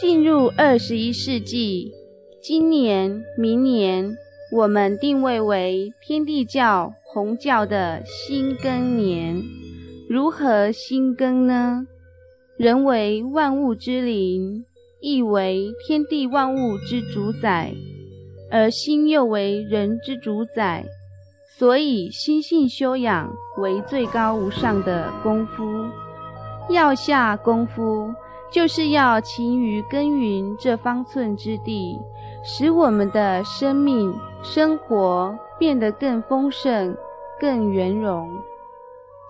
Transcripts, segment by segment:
进入二十一世纪，今年、明年，我们定位为天地教、红教的新更年。如何新更呢？人为万物之灵，亦为天地万物之主宰，而心又为人之主宰，所以心性修养为最高无上的功夫。要下功夫。就是要勤于耕耘这方寸之地，使我们的生命生活变得更丰盛、更圆融。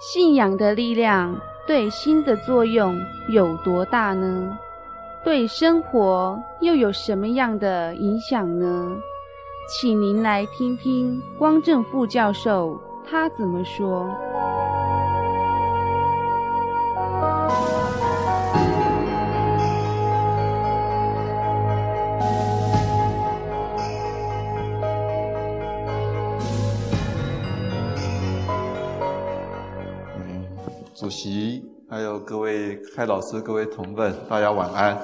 信仰的力量对心的作用有多大呢？对生活又有什么样的影响呢？请您来听听光正副教授他怎么说。主席，还有各位开老师、各位同奋，大家晚安。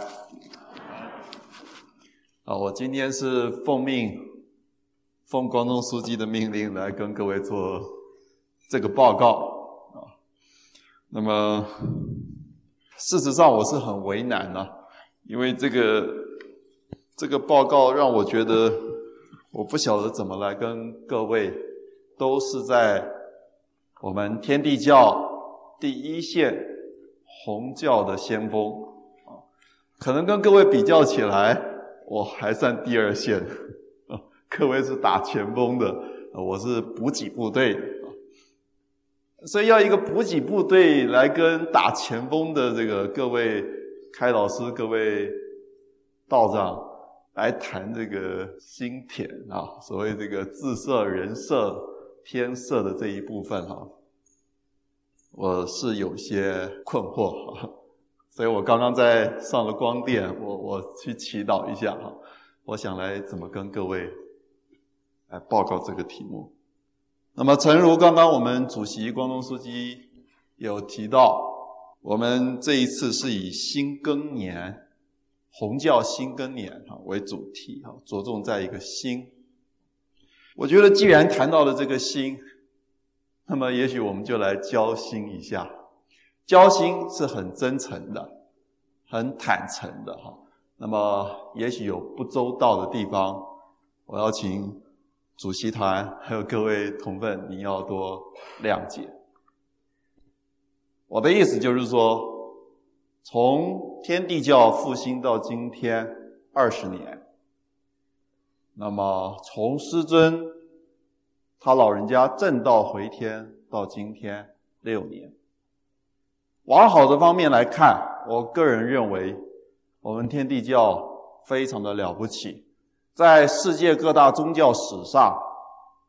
啊，我今天是奉命，奉光宗书记的命令来跟各位做这个报告啊。那么，事实上我是很为难啊，因为这个这个报告让我觉得，我不晓得怎么来跟各位，都是在我们天地教。第一线弘教的先锋啊，可能跟各位比较起来，我还算第二线。各位是打前锋的，我是补给部队啊。所以要一个补给部队来跟打前锋的这个各位开老师、各位道长来谈这个心田啊，所谓这个自色、人色、天色的这一部分哈。我是有些困惑哈，所以我刚刚在上了光电，我我去祈祷一下哈，我想来怎么跟各位来报告这个题目。那么，诚如刚刚我们主席光宗书记有提到，我们这一次是以新庚年，红教新庚年哈为主题哈，着重在一个新。我觉得既然谈到了这个新。那么，也许我们就来交心一下。交心是很真诚的，很坦诚的哈。那么，也许有不周到的地方，我要请主席团还有各位同奋，你要多谅解。我的意思就是说，从天地教复兴到今天二十年，那么从师尊。他老人家正道回天到今天六年，往好的方面来看，我个人认为，我们天地教非常的了不起，在世界各大宗教史上，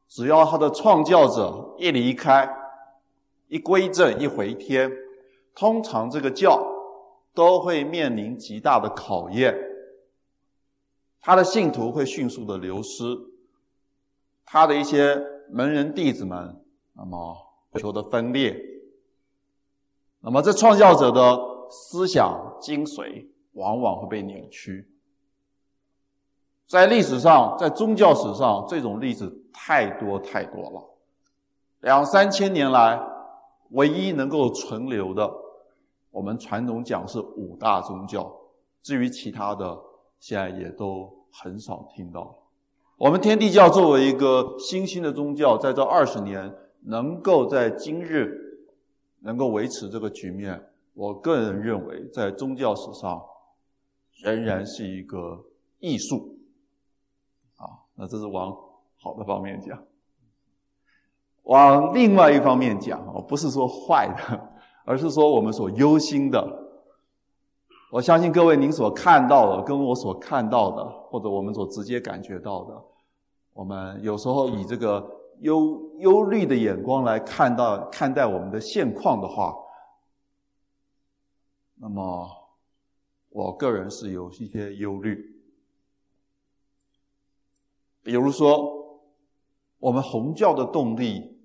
只要他的创教者一离开、一归正、一回天，通常这个教都会面临极大的考验，他的信徒会迅速的流失，他的一些。门人弟子们，那么求的分裂，那么这创教者的思想精髓往往会被扭曲。在历史上，在宗教史上，这种例子太多太多了。两三千年来，唯一能够存留的，我们传统讲是五大宗教，至于其他的，现在也都很少听到。我们天地教作为一个新兴的宗教，在这二十年能够在今日能够维持这个局面，我个人认为，在宗教史上仍然是一个艺术。那这是往好的方面讲。往另外一方面讲，不是说坏的，而是说我们所忧心的。我相信各位，您所看到的，跟我所看到的，或者我们所直接感觉到的，我们有时候以这个忧忧虑的眼光来看到看待我们的现况的话，那么我个人是有一些忧虑。比如说，我们弘教的动力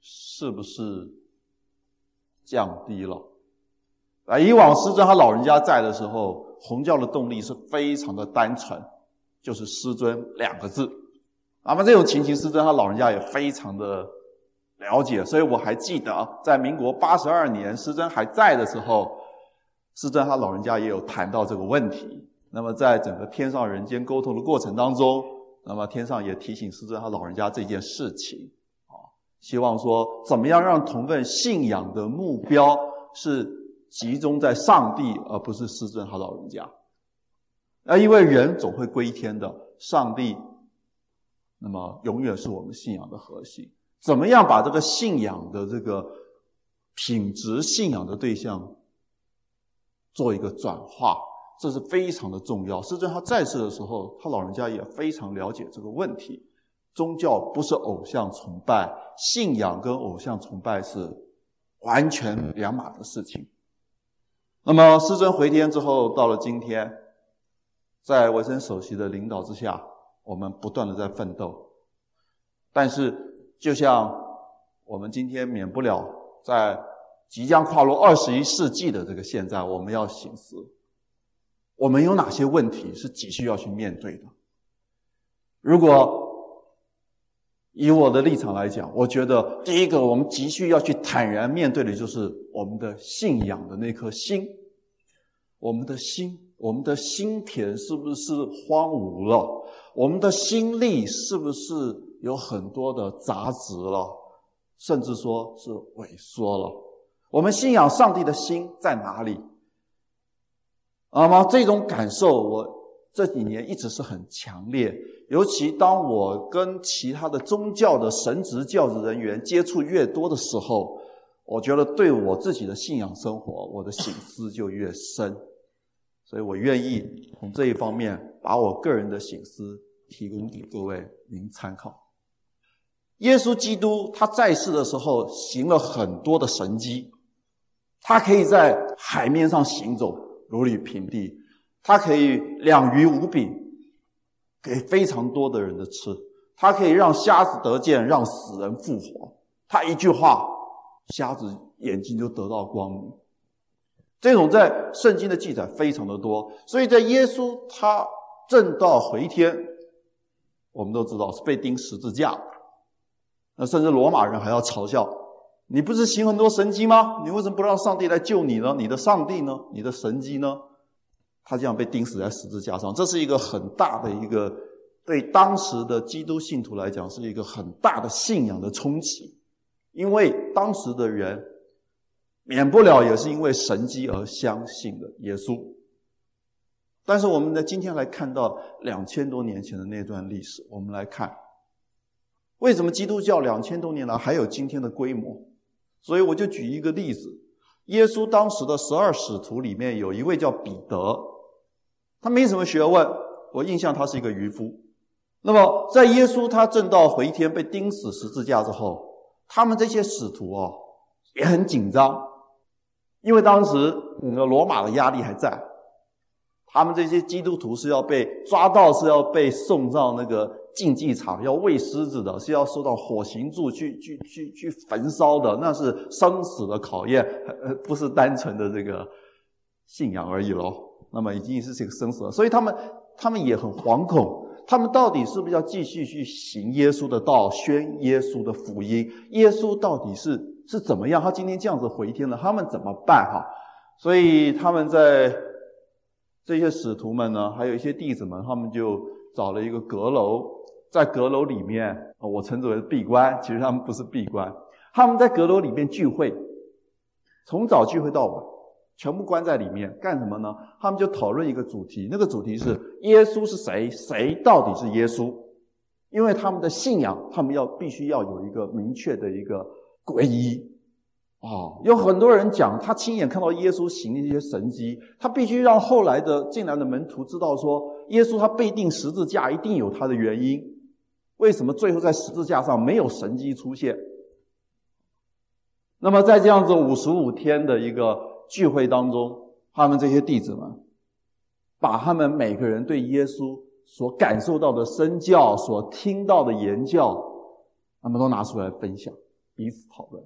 是不是降低了？啊，以往师尊他老人家在的时候，弘教的动力是非常的单纯，就是师尊两个字。那么这种情形，师尊他老人家也非常的了解，所以我还记得，在民国八十二年师尊还在的时候，师尊他老人家也有谈到这个问题。那么在整个天上人间沟通的过程当中，那么天上也提醒师尊他老人家这件事情，啊，希望说怎么样让同奋信仰的目标是。集中在上帝，而不是师尊和老人家。啊，因为人总会归天的，上帝，那么永远是我们信仰的核心。怎么样把这个信仰的这个品质、信仰的对象做一个转化，这是非常的重要。师尊他在世的时候，他老人家也非常了解这个问题。宗教不是偶像崇拜，信仰跟偶像崇拜是完全两码的事情。那么，师尊回天之后，到了今天，在维生首席的领导之下，我们不断的在奋斗。但是，就像我们今天免不了在即将跨入二十一世纪的这个现在，我们要醒思，我们有哪些问题是急需要去面对的？如果以我的立场来讲，我觉得第一个我们急需要去坦然面对的，就是我们的信仰的那颗心。我们的心，我们的心田是不是荒芜了？我们的心力是不是有很多的杂质了？甚至说是萎缩了？我们信仰上帝的心在哪里？那么这种感受，我这几年一直是很强烈。尤其当我跟其他的宗教的神职教职人员接触越多的时候，我觉得对我自己的信仰生活，我的省思就越深。所以我愿意从这一方面把我个人的醒思提供给各位您参考。耶稣基督他在世的时候行了很多的神迹，他可以在海面上行走，如履平地；他可以两鱼五饼。给非常多的人的吃，他可以让瞎子得见，让死人复活。他一句话，瞎子眼睛就得到光明。这种在圣经的记载非常的多，所以在耶稣他正道回天，我们都知道是被钉十字架。那甚至罗马人还要嘲笑：你不是行很多神迹吗？你为什么不让上帝来救你呢？你的上帝呢？你的神迹呢？他这样被钉死在十字架上，这是一个很大的一个对当时的基督信徒来讲是一个很大的信仰的冲击，因为当时的人免不了也是因为神迹而相信了耶稣。但是我们在今天来看到两千多年前的那段历史，我们来看为什么基督教两千多年来还有今天的规模？所以我就举一个例子：耶稣当时的十二使徒里面有一位叫彼得。他没什么学问，我印象他是一个渔夫。那么，在耶稣他正道回天被钉死十字架之后，他们这些使徒啊也很紧张，因为当时那个罗马的压力还在，他们这些基督徒是要被抓到，是要被送到那个竞技场，要喂狮子的，是要受到火刑柱去去去去焚烧的，那是生死的考验，不是单纯的这个信仰而已喽。那么已经是这个生死了，所以他们他们也很惶恐，他们到底是不是要继续去行耶稣的道，宣耶稣的福音？耶稣到底是是怎么样？他今天这样子回天了，他们怎么办？哈，所以他们在这些使徒们呢，还有一些弟子们，他们就找了一个阁楼，在阁楼里面，我称之为闭关，其实他们不是闭关，他们在阁楼里面聚会，从早聚会到晚。全部关在里面干什么呢？他们就讨论一个主题，那个主题是耶稣是谁？谁到底是耶稣？因为他们的信仰，他们要必须要有一个明确的一个皈依、哦。有很多人讲，他亲眼看到耶稣行的一些神迹，他必须让后来的进来的门徒知道说，耶稣他被钉十字架一定有他的原因。为什么最后在十字架上没有神迹出现？那么在这样子五十五天的一个。聚会当中，他们这些弟子们，把他们每个人对耶稣所感受到的身教、所听到的言教，他们都拿出来分享。彼此讨论。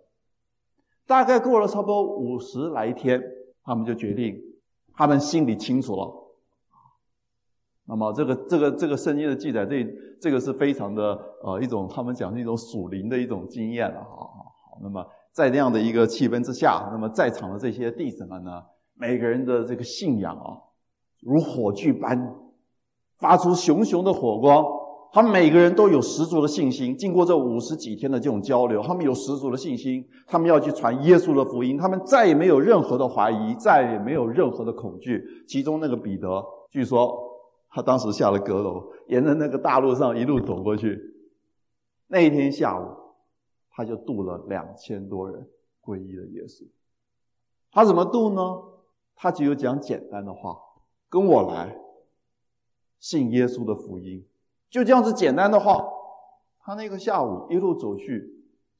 大概过了差不多五十来天，他们就决定，他们心里清楚了。那么这个这个这个圣经的记载，这这个是非常的呃一种他们讲是一种属灵的一种经验了。好好好，那么在那样的一个气氛之下，那么在场的这些弟子们呢，每个人的这个信仰啊，如火炬般发出熊熊的火光。他们每个人都有十足的信心。经过这五十几天的这种交流，他们有十足的信心，他们要去传耶稣的福音。他们再也没有任何的怀疑，再也没有任何的恐惧。其中那个彼得，据说。他当时下了阁楼，沿着那个大路上一路走过去。那一天下午，他就渡了两千多人皈依了耶稣。他怎么渡呢？他只有讲简单的话：“跟我来，信耶稣的福音。”就这样子简单的话，他那个下午一路走去，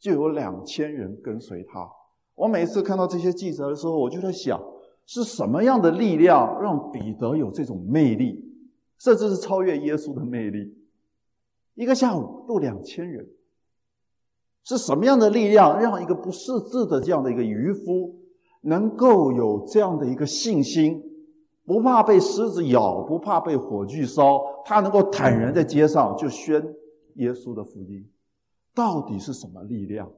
就有两千人跟随他。我每次看到这些记者的时候，我就在想，是什么样的力量让彼得有这种魅力？甚至是超越耶稣的魅力。一个下午渡两千人，是什么样的力量让一个不识字的这样的一个渔夫，能够有这样的一个信心，不怕被狮子咬，不怕被火炬烧，他能够坦然在街上就宣耶稣的福音？到底是什么力量？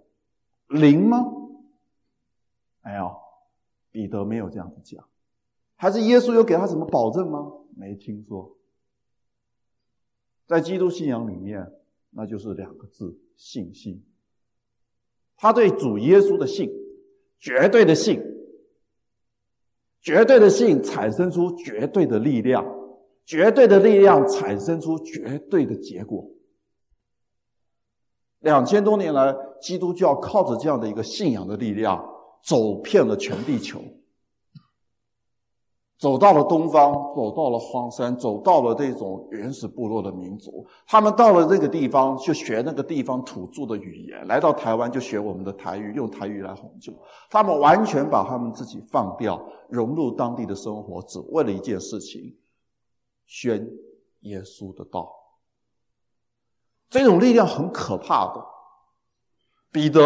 灵吗？没有，彼得没有这样子讲。还是耶稣有给他什么保证吗？没听说。在基督信仰里面，那就是两个字：信心。他对主耶稣的信，绝对的信，绝对的信产生出绝对的力量，绝对的力量产生出绝对的结果。两千多年来，基督教靠着这样的一个信仰的力量，走遍了全地球。走到了东方，走到了荒山，走到了这种原始部落的民族。他们到了这个地方，就学那个地方土著的语言；来到台湾，就学我们的台语，用台语来哄救。他们完全把他们自己放掉，融入当地的生活，只为了一件事情：宣耶稣的道。这种力量很可怕的。彼得，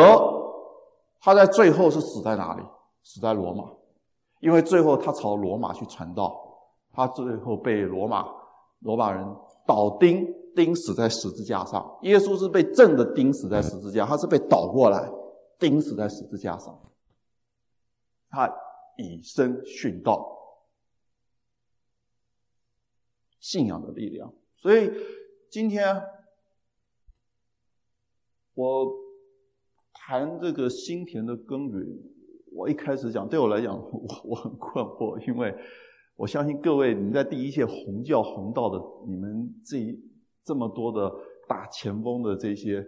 他在最后是死在哪里？死在罗马。因为最后他朝罗马去传道，他最后被罗马罗马人倒钉钉死在十字架上。耶稣是被正的钉死在十字架，他是被倒过来钉死在十字架上。他以身殉道，信仰的力量。所以今天我谈这个心田的耕耘。我一开始讲，对我来讲，我我很困惑，因为我相信各位，你在第一线弘教弘道的，你们这一这么多的打前锋的这些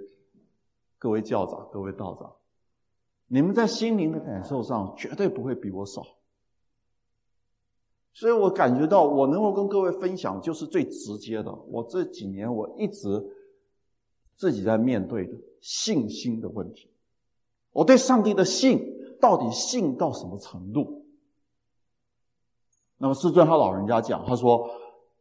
各位教长、各位道长，你们在心灵的感受上绝对不会比我少，所以我感觉到我能够跟各位分享，就是最直接的。我这几年我一直自己在面对的信心的问题，我对上帝的信。到底信到什么程度？那么师尊他老人家讲，他说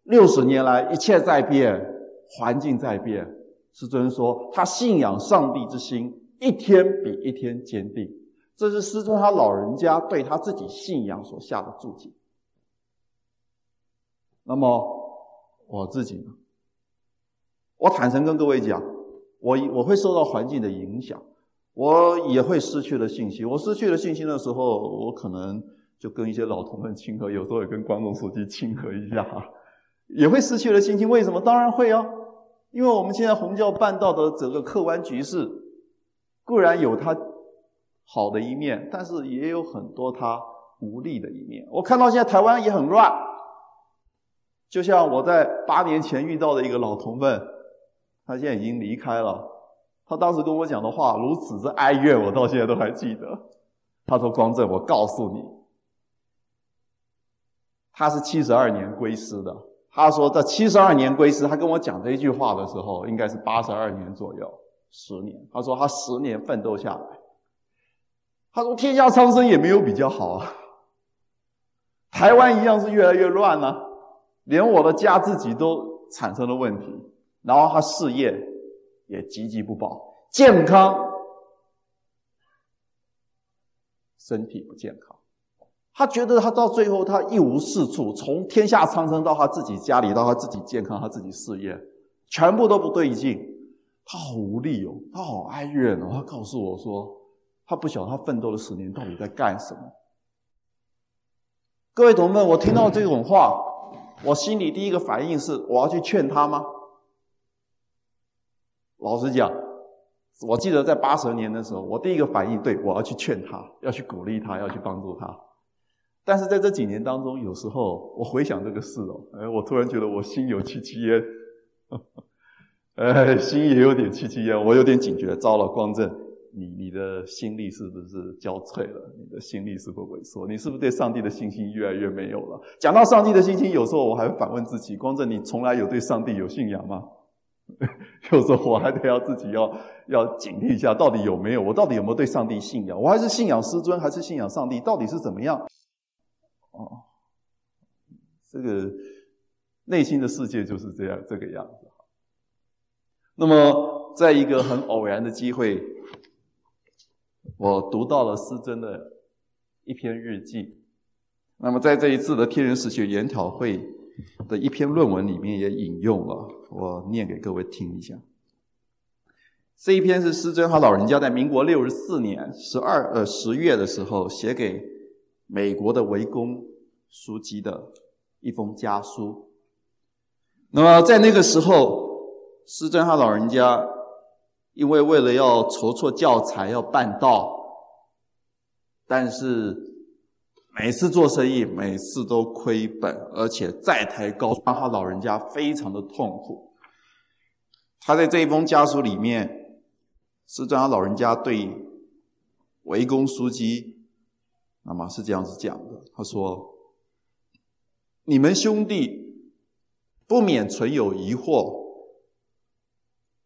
六十年来一切在变，环境在变。师尊说他信仰上帝之心一天比一天坚定，这是师尊他老人家对他自己信仰所下的注解。那么我自己呢？我坦诚跟各位讲，我我会受到环境的影响。我也会失去了信心。我失去了信心的时候，我可能就跟一些老同们亲和，有时候也跟关总书记亲和一下，也会失去了信心。为什么？当然会啊，因为我们现在红教办道的整个客观局势，固然有它好的一面，但是也有很多它无力的一面。我看到现在台湾也很乱，就像我在八年前遇到的一个老同奋，他现在已经离开了。他当时跟我讲的话如此之哀怨，我到现在都还记得。他说：“光正，我告诉你，他是七十二年归师的。他说这七十二年归师，他跟我讲这一句话的时候，应该是八十二年左右，十年。他说他十年奋斗下来，他说天下苍生也没有比较好啊，台湾一样是越来越乱了，连我的家自己都产生了问题，然后他事业。”也岌岌不保，健康身体不健康。他觉得他到最后他一无是处，从天下苍生到他自己家里，到他自己健康，他自己事业，全部都不对劲。他好无力哦，他好哀怨哦。他告诉我说，他不晓得他奋斗了十年到底在干什么。各位同学们，我听到这种话，我心里第一个反应是：我要去劝他吗？老实讲，我记得在八十年的时候，我第一个反应，对，我要去劝他，要去鼓励他，要去帮助他。但是在这几年当中，有时候我回想这个事哦，哎，我突然觉得我心有戚戚焉，哎，心也有点戚戚焉，我有点警觉。糟了，光正。你你的心力是不是交瘁了？你的心力是不是萎缩？你是不是对上帝的信心越来越没有了？讲到上帝的信心，有时候我还会反问自己：光正，你从来有对上帝有信仰吗？有时候我还得要自己要要警惕一下，到底有没有？我到底有没有对上帝信仰？我还是信仰师尊，还是信仰上帝？到底是怎么样？哦，这个内心的世界就是这样这个样子。那么，在一个很偶然的机会。我读到了师尊的一篇日记，那么在这一次的天人实学研讨会的一篇论文里面也引用了，我念给各位听一下。这一篇是师尊他老人家在民国六十四年十二呃十月的时候写给美国的维公书籍的一封家书。那么在那个时候，师尊他老人家。因为为了要筹措教材，要办道，但是每次做生意，每次都亏本，而且债台高筑，让他老人家非常的痛苦。他在这一封家书里面，是这样，他老人家对维公枢机，那么是这样子讲的：他说，你们兄弟不免存有疑惑，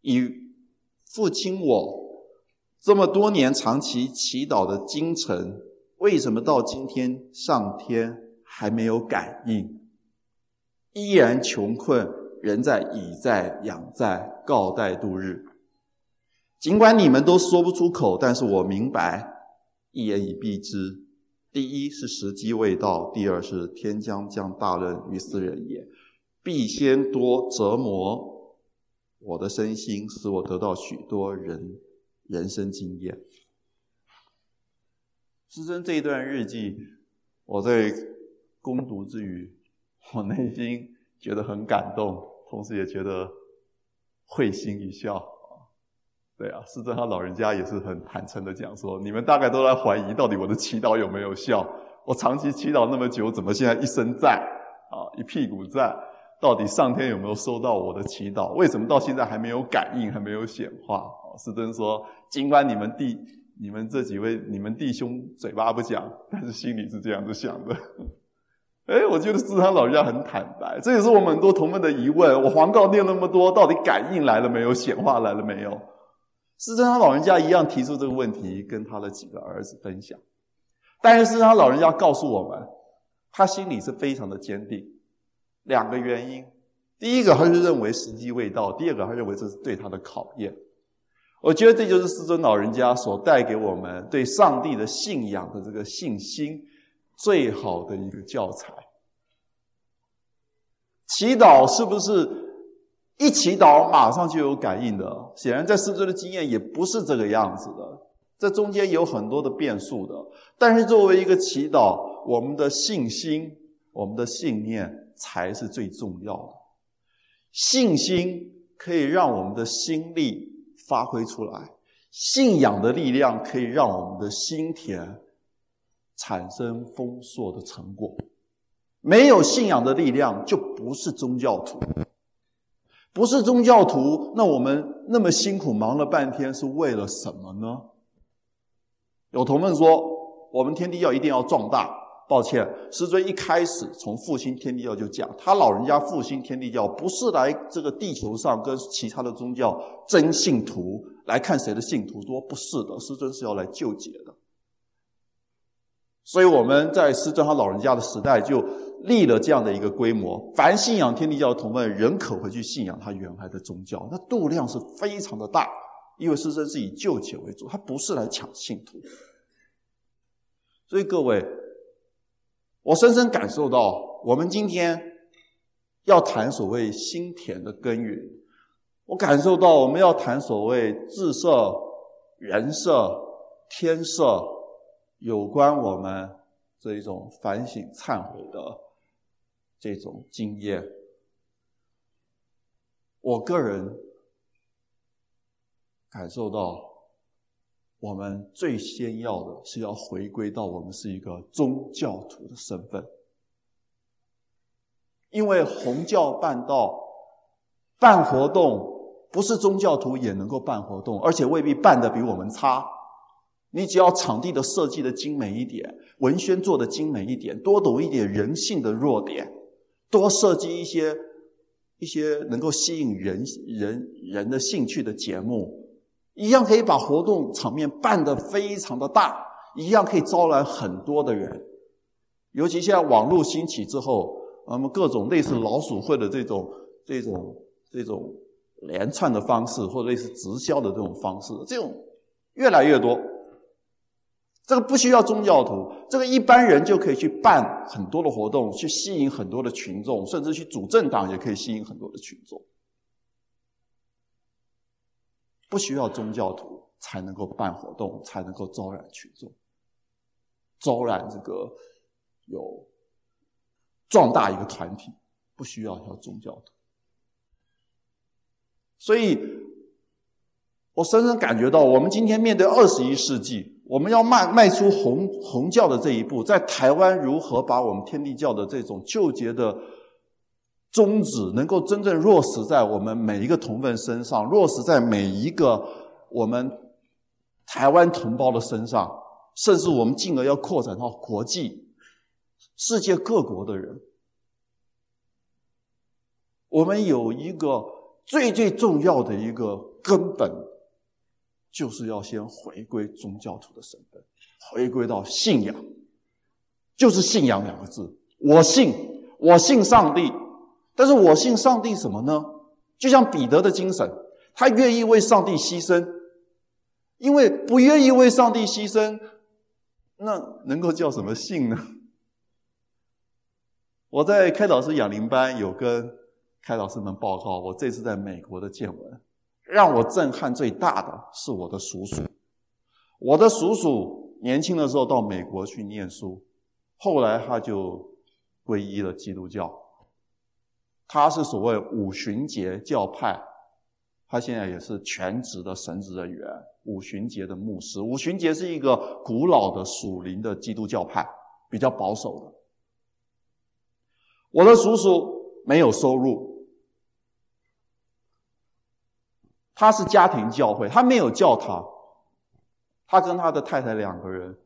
以。父亲，我这么多年长期祈祷的精诚，为什么到今天上天还没有感应？依然穷困，仍在以债养债，告贷度日。尽管你们都说不出口，但是我明白，一言以蔽之：第一是时机未到，第二是天将降大任于斯人也，必先多折磨。我的身心使我得到许多人人生经验。师尊这一段日记，我在攻读之余，我内心觉得很感动，同时也觉得会心一笑。对啊，师尊他老人家也是很坦诚的讲说，你们大概都在怀疑到底我的祈祷有没有效？我长期祈祷那么久，怎么现在一身债啊，一屁股债？到底上天有没有收到我的祈祷？为什么到现在还没有感应，还没有显化？师尊说：尽管你们弟、你们这几位、你们弟兄嘴巴不讲，但是心里是这样子想的。哎，我觉得师尊他老人家很坦白，这也是我们很多同门的疑问。我黄告念那么多，到底感应来了没有？显化来了没有？师尊他老人家一样提出这个问题，跟他的几个儿子分享。但是师尊他老人家告诉我们，他心里是非常的坚定。两个原因，第一个他是认为时机未到，第二个他认为这是对他的考验。我觉得这就是师尊老人家所带给我们对上帝的信仰的这个信心最好的一个教材。祈祷是不是一祈祷马上就有感应的？显然在师尊的经验也不是这个样子的，这中间有很多的变数的。但是作为一个祈祷，我们的信心，我们的信念。才是最重要的。信心可以让我们的心力发挥出来，信仰的力量可以让我们的心田产生丰硕的成果。没有信仰的力量，就不是宗教徒。不是宗教徒，那我们那么辛苦忙了半天，是为了什么呢？有同们说，我们天地教一定要壮大。抱歉，师尊一开始从复兴天地教就讲，他老人家复兴天地教不是来这个地球上跟其他的宗教争信徒，来看谁的信徒多，不是的，师尊是要来救劫的。所以我们在师尊他老人家的时代就立了这样的一个规模，凡信仰天地教的同们仍可回去信仰他原来的宗教，那度量是非常的大，因为师尊是以救劫为主，他不是来抢信徒。所以各位，我深深感受到，我们今天要谈所谓心田的耕耘，我感受到我们要谈所谓自色、人色、天色，有关我们这一种反省、忏悔的这种经验。我个人感受到。我们最先要的是要回归到我们是一个宗教徒的身份，因为弘教办道办活动，不是宗教徒也能够办活动，而且未必办得比我们差。你只要场地的设计的精美一点，文宣做的精美一点，多懂一点人性的弱点，多设计一些一些能够吸引人人人的兴趣的节目。一样可以把活动场面办得非常的大，一样可以招来很多的人。尤其现在网络兴起之后，那么各种类似老鼠会的这种、这种、这种连串的方式，或者类似直销的这种方式，这种越来越多。这个不需要宗教徒，这个一般人就可以去办很多的活动，去吸引很多的群众，甚至去组政党也可以吸引很多的群众。不需要宗教徒才能够办活动，才能够招揽群众，招揽这个有壮大一个团体，不需要要宗教徒。所以，我深深感觉到，我们今天面对二十一世纪，我们要迈迈出弘弘教的这一步，在台湾如何把我们天地教的这种纠结的。宗旨能够真正落实在我们每一个同分身上，落实在每一个我们台湾同胞的身上，甚至我们进而要扩展到国际、世界各国的人。我们有一个最最重要的一个根本，就是要先回归宗教徒的身份，回归到信仰，就是信仰两个字。我信，我信上帝。但是我信上帝什么呢？就像彼得的精神，他愿意为上帝牺牲，因为不愿意为上帝牺牲，那能够叫什么信呢？我在开导师养灵班有跟开导师们报告，我这次在美国的见闻，让我震撼最大的是我的叔叔。我的叔叔年轻的时候到美国去念书，后来他就皈依了基督教。他是所谓五旬节教派，他现在也是全职的神职人员，五旬节的牧师。五旬节是一个古老的属灵的基督教派，比较保守的。我的叔叔没有收入，他是家庭教会，他没有教堂，他跟他的太太两个人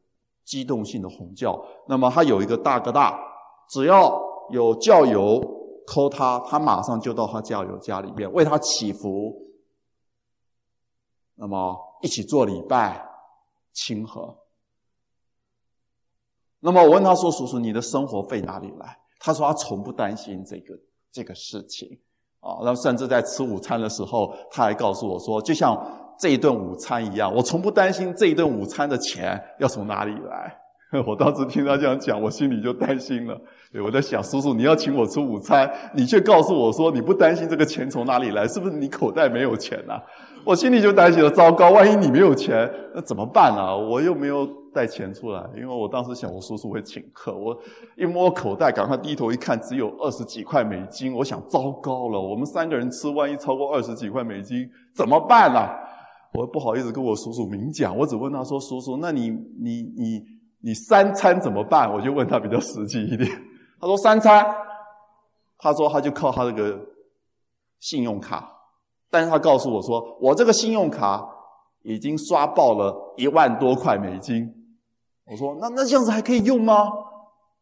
机动性的弘教。那么他有一个大哥大，只要有教友。Call 他，他马上就到他教友家里面为他祈福，那么一起做礼拜，亲和。那么我问他说：“叔叔，你的生活费哪里来？”他说：“他从不担心这个这个事情啊。”然后甚至在吃午餐的时候，他还告诉我说：“就像这一顿午餐一样，我从不担心这一顿午餐的钱要从哪里来。” 我当时听他这样讲，我心里就担心了。对，我在想，叔叔，你要请我吃午餐，你却告诉我说你不担心这个钱从哪里来，是不是你口袋没有钱啊？我心里就担心了，糟糕，万一你没有钱，那怎么办啊？我又没有带钱出来，因为我当时想我叔叔会请客。我一摸口袋，赶快低头一看，只有二十几块美金。我想，糟糕了，我们三个人吃，万一超过二十几块美金，怎么办啊？我不好意思跟我叔叔明讲，我只问他说：“叔叔，那你你你你三餐怎么办？”我就问他比较实际一点。他说三餐，他说他就靠他这个信用卡，但是他告诉我说，我这个信用卡已经刷爆了一万多块美金。我说那那这样子还可以用吗？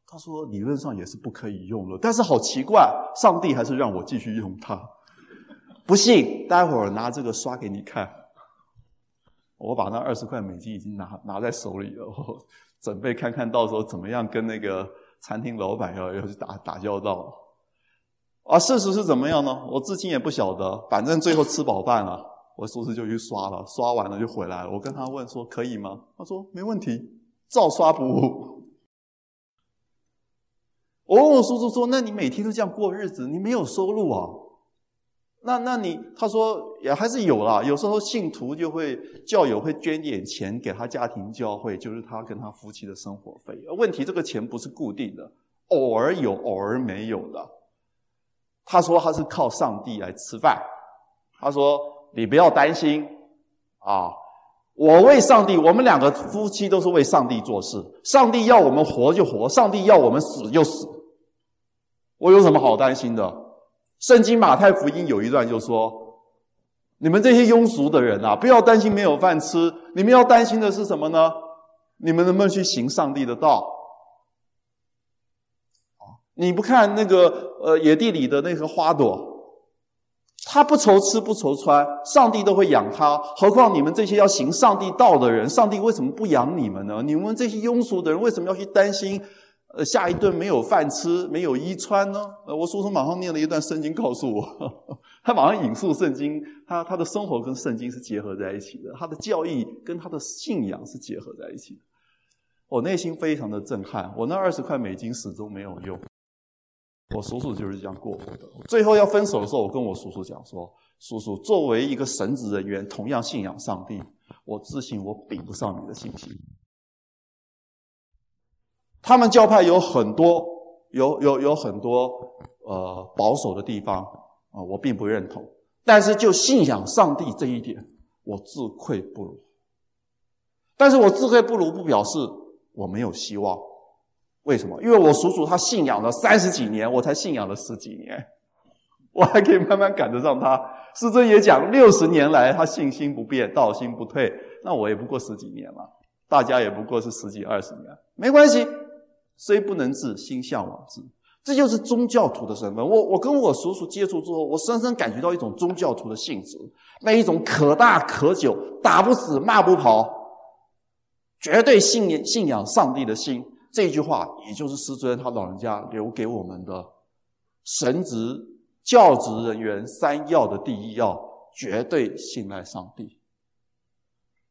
他说理论上也是不可以用了，但是好奇怪，上帝还是让我继续用它。不信，待会儿拿这个刷给你看。我把那二十块美金已经拿拿在手里了，准备看看到时候怎么样跟那个。餐厅老板要要去打打交道，啊，事实是怎么样呢？我至今也不晓得，反正最后吃饱饭了，我叔叔就去刷了，刷完了就回来了。我跟他问说可以吗？他说没问题，照刷不误。我问我叔叔说：“那你每天都这样过日子，你没有收入啊？”那那你他说也还是有啦，有时候信徒就会教友会捐点钱给他家庭教会，就是他跟他夫妻的生活费。问题这个钱不是固定的，偶尔有，偶尔没有的。他说他是靠上帝来吃饭。他说你不要担心啊，我为上帝，我们两个夫妻都是为上帝做事。上帝要我们活就活，上帝要我们死就死。我有什么好担心的？圣经马太福音有一段就说：“你们这些庸俗的人啊，不要担心没有饭吃，你们要担心的是什么呢？你们能不能去行上帝的道？你不看那个呃野地里的那个花朵，它不愁吃不愁穿，上帝都会养它，何况你们这些要行上帝道的人，上帝为什么不养你们呢？你们这些庸俗的人为什么要去担心？”呃，下一顿没有饭吃，没有衣穿呢？呃，我叔叔马上念了一段圣经告诉我，他马上引述圣经，他他的生活跟圣经是结合在一起的，他的教义跟他的信仰是结合在一起的。我内心非常的震撼，我那二十块美金始终没有用。我叔叔就是这样过活的。最后要分手的时候，我跟我叔叔讲说：“叔叔，作为一个神职人员，同样信仰上帝，我自信我比不上你的信心。”他们教派有很多，有有有很多呃保守的地方啊，我并不认同。但是就信仰上帝这一点，我自愧不如。但是我自愧不如不表示我没有希望。为什么？因为我叔叔他信仰了三十几年，我才信仰了十几年，我还可以慢慢赶得上他。师尊也讲，六十年来他信心不变，道心不退。那我也不过十几年嘛，大家也不过是十几二十年，没关系。虽不能至，心向往之。这就是宗教徒的身份。我我跟我叔叔接触之后，我深深感觉到一种宗教徒的性质，那一种可大可久，打不死，骂不跑，绝对信念信仰上帝的心。这句话，也就是师尊他老人家留给我们的神职教职人员三要的第一要：绝对信赖上帝。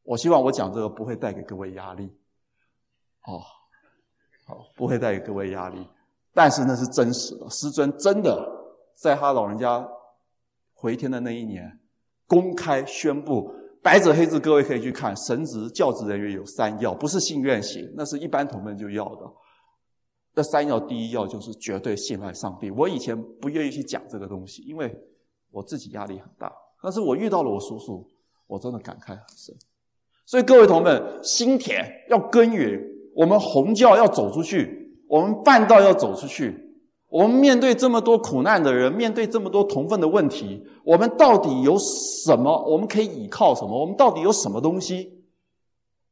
我希望我讲这个不会带给各位压力，哦。好，不会带给各位压力，但是那是真实的。师尊真的在他老人家回天的那一年，公开宣布，白纸黑字，各位可以去看，神职教职人员有三要，不是信愿行，那是一般同门就要的。那三要，第一要就是绝对信赖上帝。我以前不愿意去讲这个东西，因为我自己压力很大。但是我遇到了我叔叔，我真的感慨很深。所以各位同门，心田要耕耘。我们红教要走出去，我们办道要走出去。我们面对这么多苦难的人，面对这么多同分的问题，我们到底有什么？我们可以依靠什么？我们到底有什么东西？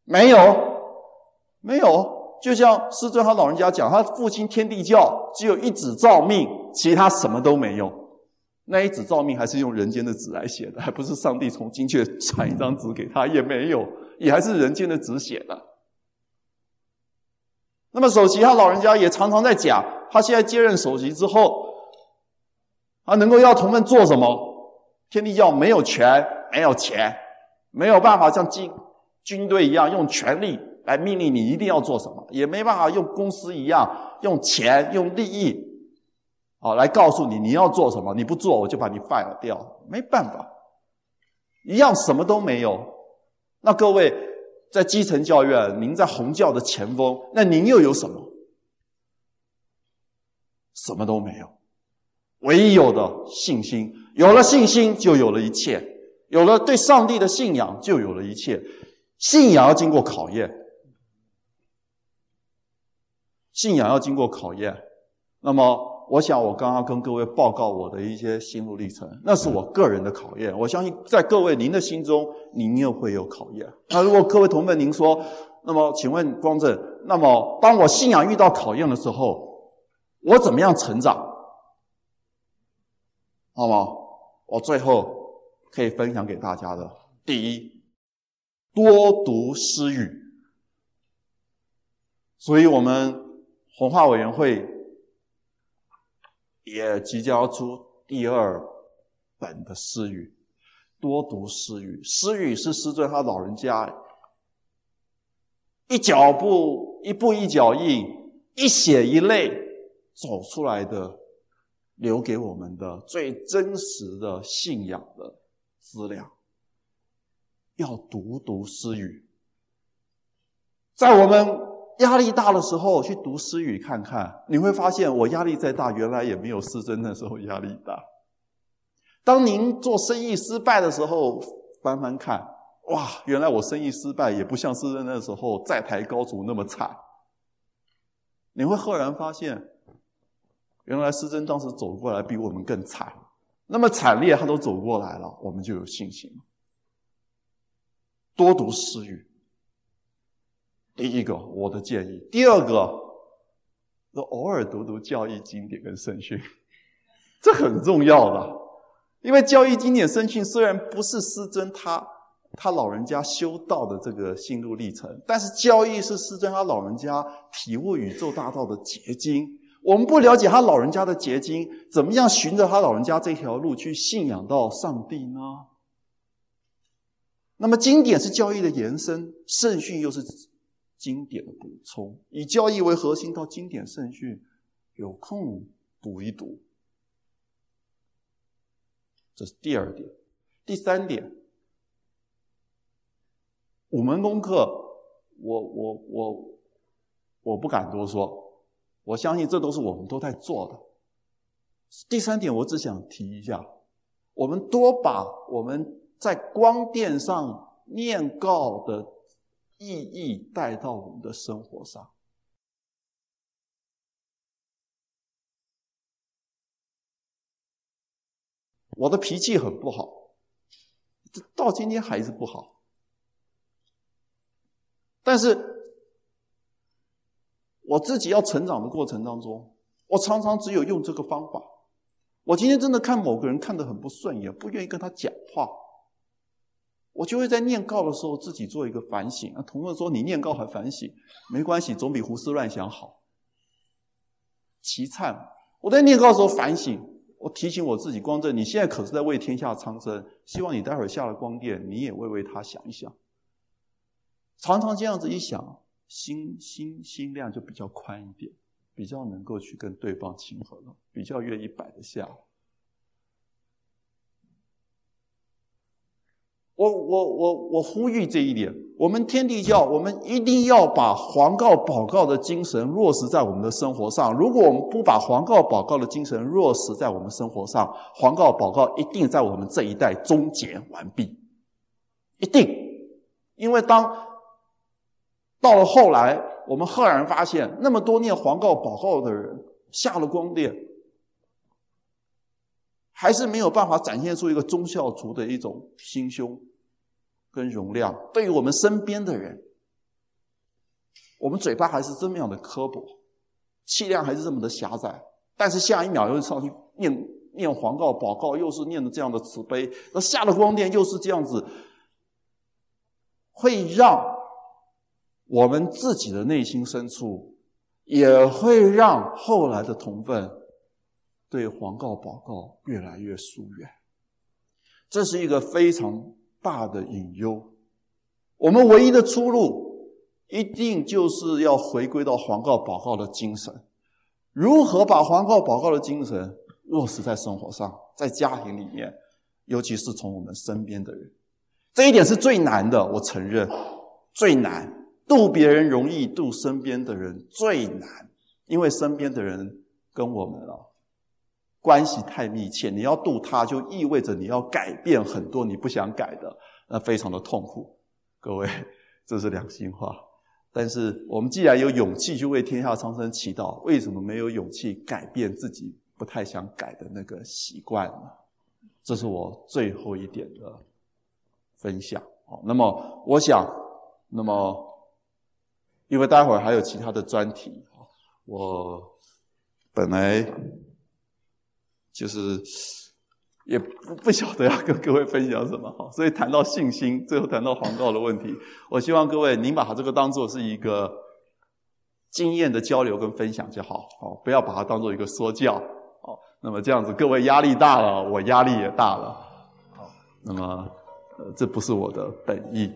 没有，没有。就像师尊他老人家讲，他父亲天地教只有一纸诏命，其他什么都没有。那一纸诏命还是用人间的纸来写的，还不是上帝从精确传一张纸给他，也没有，也还是人间的纸写的。那么首席他老人家也常常在讲，他现在接任首席之后，他能够要同奋做什么？天地教没有权，没有钱，没有办法像军军队一样用权力来命令你一定要做什么，也没办法用公司一样用钱用利益，啊来告诉你你要做什么，你不做我就把你 fire 掉，没办法，一样什么都没有。那各位。在基层教院，您在弘教的前锋，那您又有什么？什么都没有，唯一有的信心。有了信心，就有了一切；有了对上帝的信仰，就有了一切。信仰要经过考验，信仰要经过考验。那么。我想，我刚刚跟各位报告我的一些心路历程，那是我个人的考验。我相信，在各位您的心中，您又会有考验。那如果各位同奋，您说，那么请问光正，那么当我信仰遇到考验的时候，我怎么样成长？好吗？我最后可以分享给大家的，第一，多读诗语。所以我们红化委员会。也即将出第二本的诗语，多读诗语。诗语是师尊他老人家一脚步，一步一脚印，一血一泪走出来的，留给我们的最真实的信仰的资料。要读读诗语，在我们压力大的时候去读诗语看看，你会发现我压力再大，原来也没有师尊那时候压力大。当您做生意失败的时候，翻翻看，哇，原来我生意失败也不像师尊那时候债台高筑那么惨。你会赫然发现，原来师尊当时走过来比我们更惨，那么惨烈他都走过来了，我们就有信心。多读诗语，第一个我的建议。第二个，偶尔读读教义经典跟圣训，这很重要的。因为教义经典圣训虽然不是师尊他他老人家修道的这个心路历程，但是教义是师尊他老人家体悟宇宙大道的结晶。我们不了解他老人家的结晶，怎么样循着他老人家这条路去信仰到上帝呢？那么经典是教义的延伸，圣训又是经典的补充。以教义为核心，到经典圣训，有空读一读。这是第二点。第三点，五门功课，我我我我不敢多说，我相信这都是我们都在做的。第三点，我只想提一下，我们多把我们。在光电上念告的意义带到我们的生活上。我的脾气很不好，到今天还是不好。但是我自己要成长的过程当中，我常常只有用这个方法。我今天真的看某个人看得很不顺眼，不愿意跟他讲话。我就会在念告的时候自己做一个反省。啊，同学说你念告还反省，没关系，总比胡思乱想好。齐灿，我在念告的时候反省，我提醒我自己，光正，你现在可是在为天下苍生，希望你待会儿下了光殿，你也为为他想一想。常常这样子一想，心心心量就比较宽一点，比较能够去跟对方亲和了，比较愿意摆得下。我我我我呼吁这一点，我们天地教，我们一定要把黄告宝告的精神落实在我们的生活上。如果我们不把黄告宝告的精神落实在我们生活上，黄告宝告一定在我们这一代终结完毕，一定。因为当到了后来，我们赫然发现，那么多念黄告宝告的人下了光殿，还是没有办法展现出一个忠孝族的一种心胸跟容量。对于我们身边的人，我们嘴巴还是这么样的刻薄，气量还是这么的狭窄。但是下一秒又上去念念黄告宝告，又是念的这样的慈悲。那下了光殿又是这样子，会让我们自己的内心深处，也会让后来的同奋。对黄告宝告越来越疏远，这是一个非常大的隐忧。我们唯一的出路，一定就是要回归到黄告宝告的精神。如何把黄告宝告的精神落实在生活上，在家庭里面，尤其是从我们身边的人，这一点是最难的。我承认，最难。度别人容易，度身边的人最难，因为身边的人跟我们啊。关系太密切，你要度他，就意味着你要改变很多你不想改的，那非常的痛苦。各位，这是良心话。但是我们既然有勇气去为天下苍生祈祷，为什么没有勇气改变自己不太想改的那个习惯呢？这是我最后一点的分享。好，那么我想，那么因为待会儿还有其他的专题，我本来。就是也不不晓得要跟各位分享什么哈，所以谈到信心，最后谈到黄告的问题，我希望各位您把它这个当做是一个经验的交流跟分享就好，哦，不要把它当做一个说教，哦，那么这样子各位压力大了，我压力也大了，好，那么呃这不是我的本意，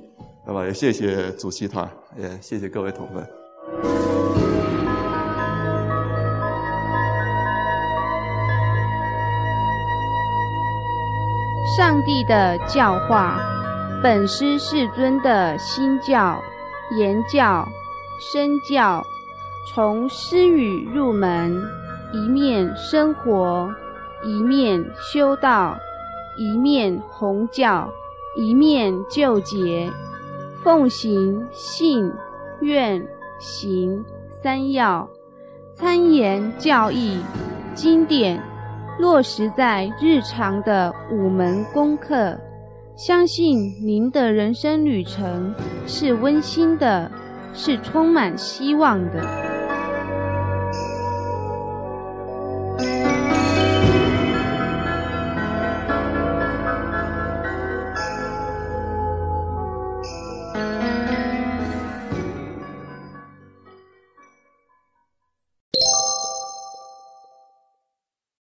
对吧？也谢谢主席团，也谢谢各位同奋。上帝的教化，本师世尊的心教、言教、身教，从师语入门，一面生活，一面修道，一面弘教，一面救劫，奉行信、愿、行三要，参研教义经典。落实在日常的五门功课，相信您的人生旅程是温馨的，是充满希望的。